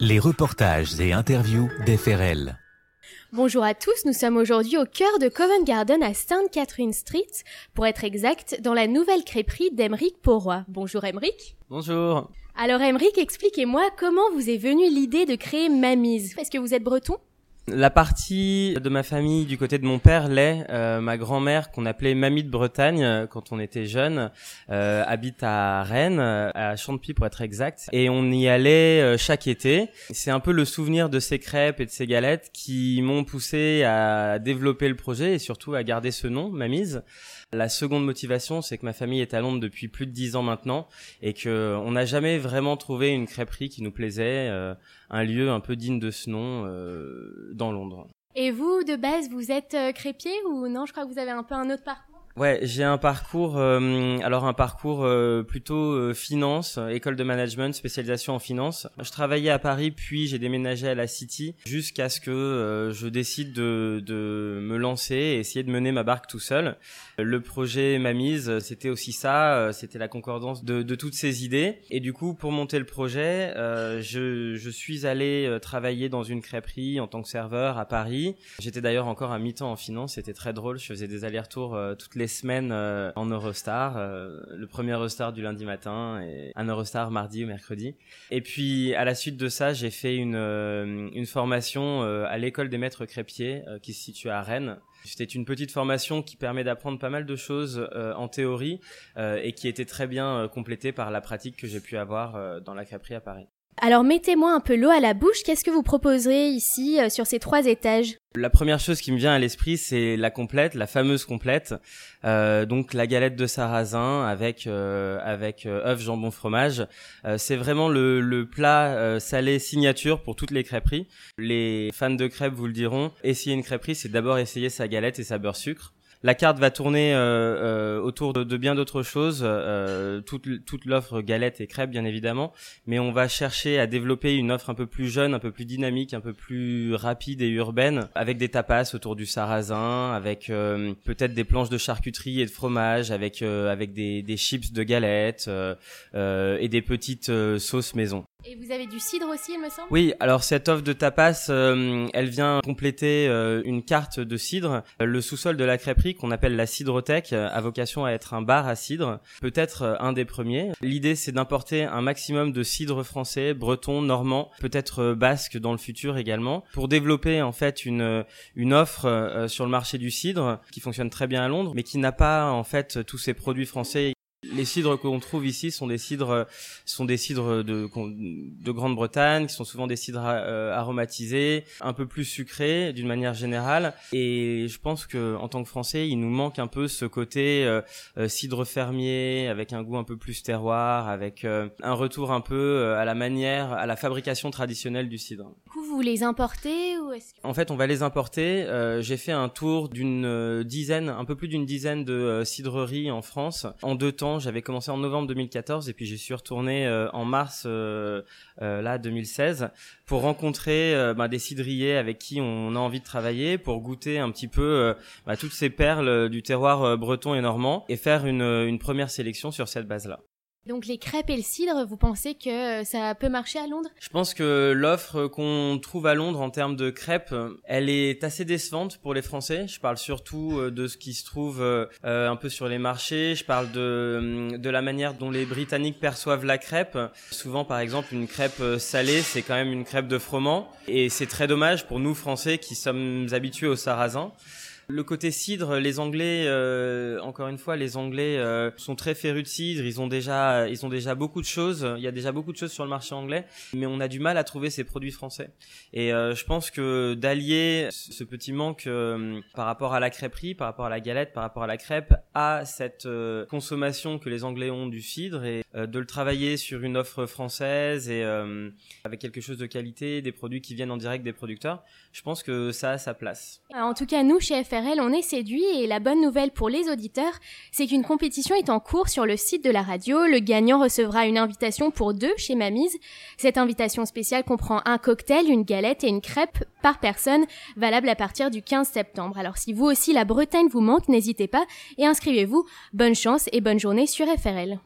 Les reportages et interviews d'FRL. Bonjour à tous, nous sommes aujourd'hui au cœur de Covent Garden à St. Catherine Street, pour être exact, dans la nouvelle crêperie d'Emeric Pourroy. Bonjour Emeric. Bonjour. Alors Emeric, expliquez-moi comment vous est venue l'idée de créer Mamise. Est-ce que vous êtes breton? La partie de ma famille du côté de mon père l'est. Euh, ma grand-mère, qu'on appelait Mamie de Bretagne euh, quand on était jeune, euh, habite à Rennes, à Champy pour être exact. Et on y allait chaque été. C'est un peu le souvenir de ces crêpes et de ces galettes qui m'ont poussé à développer le projet et surtout à garder ce nom, Mamise. La seconde motivation, c'est que ma famille est à Londres depuis plus de dix ans maintenant et que on n'a jamais vraiment trouvé une crêperie qui nous plaisait, euh, un lieu un peu digne de ce nom euh, dans Londres. Et vous, de base, vous êtes euh, crépier ou non? Je crois que vous avez un peu un autre parcours. Ouais, j'ai un parcours, euh, alors un parcours euh, plutôt euh, finance, école de management, spécialisation en finance. Je travaillais à Paris, puis j'ai déménagé à la City jusqu'à ce que je décide de, de me lancer et essayer de mener ma barque tout seul. Le projet Mamise, c'était aussi ça, c'était la concordance de, de, toutes ces idées. Et du coup, pour monter le projet, je, je suis allé travailler dans une crêperie en tant que serveur à Paris. J'étais d'ailleurs encore à mi-temps en finance, c'était très drôle. Je faisais des allers-retours toutes les semaines euh, en Eurostar, euh, le premier Eurostar du lundi matin et un Eurostar mardi ou mercredi. Et puis à la suite de ça, j'ai fait une, euh, une formation à l'école des maîtres crépiers qui se situe à Rennes. C'était une petite formation qui permet d'apprendre pas mal de choses en théorie et qui était très bien complétée par la pratique que j'ai pu avoir dans la crêperie à Paris. Alors mettez-moi un peu l'eau à la bouche, qu'est-ce que vous proposerez ici euh, sur ces trois étages? La première chose qui me vient à l'esprit, c'est la complète, la fameuse complète. Euh, donc la galette de sarrasin avec euh, euh, jambon, fromage. c'est vraiment le, le plat salé signature pour toutes les crêperies. Les fans de crêpes vous le diront. Essayer une crêperie, c'est d'abord essayer sa galette et sa beurre sucre. La carte va tourner euh, euh, autour de, bien d'autres choses, euh, toute, toute l'offre galette et crêpes bien évidemment, mais on va chercher à développer une offre un peu plus jeune, un peu plus dynamique, un peu plus rapide et urbaine, avec des tapas autour du sarrasin, avec peut-être des planches de charcuterie et de fromage, avec avec des, des chips de galette et des petites sauces maison. Et vous avez du cidre aussi, il me semble? Oui, alors cette offre de tapas, euh, elle vient compléter euh, une carte de cidre. Le sous-sol de la crêperie, qu'on appelle la cidrothèque, a vocation à être un bar à cidre, peut-être euh, un des premiers. L'idée, c'est d'importer un maximum de cidre français, breton, normand, peut-être basque dans le futur également, pour développer en fait une, une offre sur le marché du cidre qui fonctionne très bien à Londres, mais qui n'a pas en fait tous ces produits français les cidres qu'on trouve ici sont des cidres sont des cidres de de Grande-Bretagne qui sont souvent des cidres euh, aromatisés, un peu plus sucrés d'une manière générale et je pense que en tant que français, il nous manque un peu ce côté euh, euh, cidre fermier avec un goût un peu plus terroir, avec un retour un peu à la manière à la fabrication traditionnelle du cidre. Du coup, vous les importez ou est-ce En fait, on va les importer. j'ai fait un tour d'une dizaine, un peu plus d'une dizaine de cidreries en France en deux temps j'avais commencé en novembre 2014 et puis j'y suis retourné euh, en mars euh, euh, là 2016 pour rencontrer bah, des cidriers avec qui on a envie de travailler, pour goûter un petit peu bah, toutes ces perles du terroir breton et normand et faire une, une première sélection sur cette base-là. Donc les crêpes et le cidre, vous pensez que euh, ça peut marcher à Londres? Je pense que l'offre qu'on trouve à Londres en termes de crêpes, elle est assez décevante pour les Français. Je parle surtout euh, de ce qui se trouve euh, un peu sur les marchés. Je parle de, de la manière dont les Britanniques perçoivent la crêpe. Souvent, par exemple, une crêpe salée, c'est quand même une crêpe de froment. Et c'est très dommage pour nous Français qui sommes habitués au sarrasin. Le côté cidre, les Anglais, euh, encore une fois, les Anglais euh, sont très férus de cidre. Ils ont déjà, ils ont déjà beaucoup de choses. Il y a déjà beaucoup de choses sur le marché anglais, mais on a du mal à trouver ces produits français. Et euh, je pense que d'allier ce petit manque par rapport à la crêperie, par rapport à la galette, par rapport à la crêpe, à cette consommation que les Anglais ont du cidre et de le travailler sur une offre française et avec quelque chose de qualité, des produits qui viennent en direct des producteurs, je pense que ça a sa place. En tout cas, nous chez on est séduit et la bonne nouvelle pour les auditeurs, c'est qu'une compétition est en cours sur le site de la radio. Le gagnant recevra une invitation pour deux chez Mamise. Cette invitation spéciale comprend un cocktail, une galette et une crêpe par personne, valable à partir du 15 septembre. Alors si vous aussi la Bretagne vous manque, n'hésitez pas et inscrivez-vous. Bonne chance et bonne journée sur FRL.